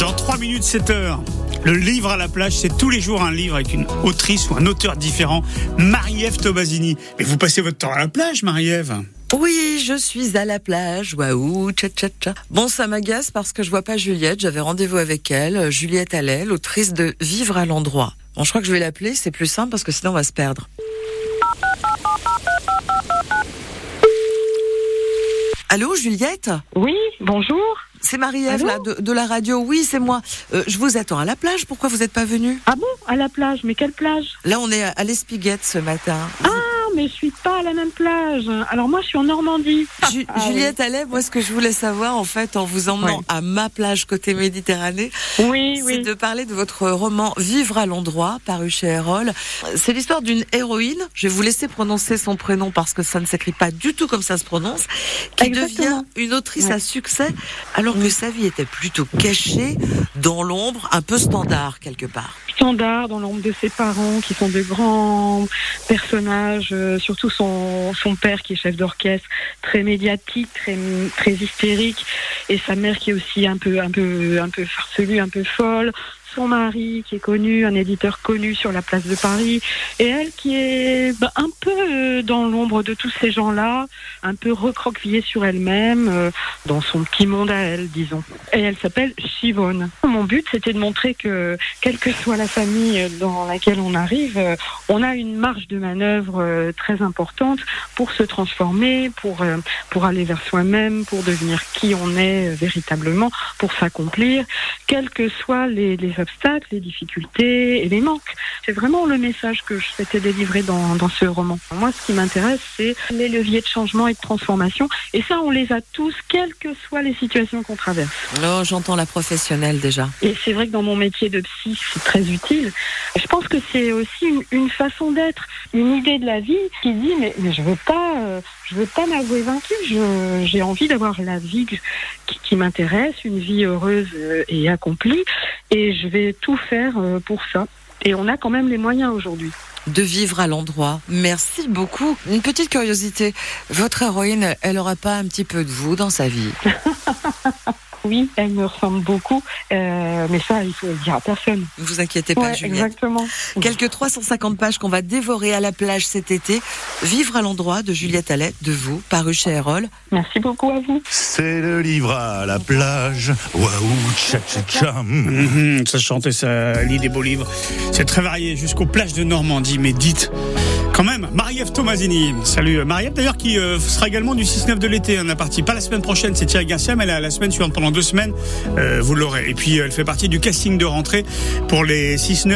Dans 3 minutes 7 heures, le livre à la plage, c'est tous les jours un livre avec une autrice ou un auteur différent. Marie-Ève Tobazini. Mais vous passez votre temps à la plage, Marie-Ève? Oui, je suis à la plage. Waouh, tcha tcha tcha. Bon, ça m'agace parce que je vois pas Juliette. J'avais rendez-vous avec elle. Juliette Allais, l'autrice de Vivre à l'endroit. Bon, je crois que je vais l'appeler. C'est plus simple parce que sinon on va se perdre. Allô, Juliette? Oui, bonjour. C'est Marie-Ève là de, de, la radio. Oui, c'est moi. Euh, je vous attends à la plage. Pourquoi vous n'êtes pas venue? Ah bon? À la plage Mais quelle plage? Là, on est à l'Espiguette ce matin. Ah mais je suis pas à la même plage. Alors moi, je suis en Normandie. Ju ah, Juliette oui. Allais, moi, ce que je voulais savoir, en fait, en vous emmenant oui. à ma plage côté Méditerranée, oui, c'est oui. de parler de votre roman Vivre à l'endroit, paru chez Erol. C'est l'histoire d'une héroïne. Je vais vous laisser prononcer son prénom parce que ça ne s'écrit pas du tout comme ça se prononce, qui Exactement. devient une autrice à succès, alors que sa vie était plutôt cachée, dans l'ombre, un peu standard quelque part standard dans l'ombre de ses parents qui sont de grands personnages, surtout son, père qui est chef d'orchestre, très médiatique, très, hystérique, et sa mère qui est aussi un peu, un peu, un peu farcelue, un peu folle son mari qui est connu, un éditeur connu sur la place de Paris, et elle qui est bah, un peu dans l'ombre de tous ces gens-là, un peu recroquevillée sur elle-même, euh, dans son petit monde à elle, disons. Et elle s'appelle Chivonne. Mon but, c'était de montrer que, quelle que soit la famille dans laquelle on arrive, euh, on a une marge de manœuvre euh, très importante pour se transformer, pour, euh, pour aller vers soi-même, pour devenir qui on est véritablement, pour s'accomplir, quels que soient les, les obstacles, les difficultés et les manques. C'est vraiment le message que je souhaitais délivrer dans, dans ce roman. Moi, ce qui m'intéresse, c'est les leviers de changement et de transformation. Et ça, on les a tous, quelles que soient les situations qu'on traverse. Oh, j'entends la professionnelle déjà. Et c'est vrai que dans mon métier de psy, c'est très utile. Je pense que c'est aussi une, une façon d'être, une idée de la vie qui dit mais, mais je veux pas, euh, je veux pas m'avouer vaincu. J'ai envie d'avoir la vie qui, qui m'intéresse, une vie heureuse et accomplie. Et je vais tout faire euh, pour ça. Et on a quand même les moyens aujourd'hui. De vivre à l'endroit. Merci beaucoup. Une petite curiosité. Votre héroïne, elle aura pas un petit peu de vous dans sa vie? Oui, elle me ressemble beaucoup, euh, mais ça, il faut le dire à personne. Ne vous inquiétez pas, ouais, Juliette. Exactement. Quelques 350 pages qu'on va dévorer à la plage cet été. Vivre à l'endroit de Juliette Allais, de vous, paru chez Erol. Merci beaucoup à vous. C'est le livre à la plage. Waouh, tcha tcha tcha. Mmh, ça chantait, ça lit des beaux livres. C'est très varié, jusqu'aux plages de Normandie. Mais dites, même, Marie-Ève Tomasini. Salut Marie-Ève, d'ailleurs, qui euh, sera également du 6-9 de l'été. On a parti pas la semaine prochaine, c'est Thierry Garcia, mais la, la semaine suivante, pendant deux semaines, euh, vous l'aurez. Et puis, elle fait partie du casting de rentrée pour les 6-9.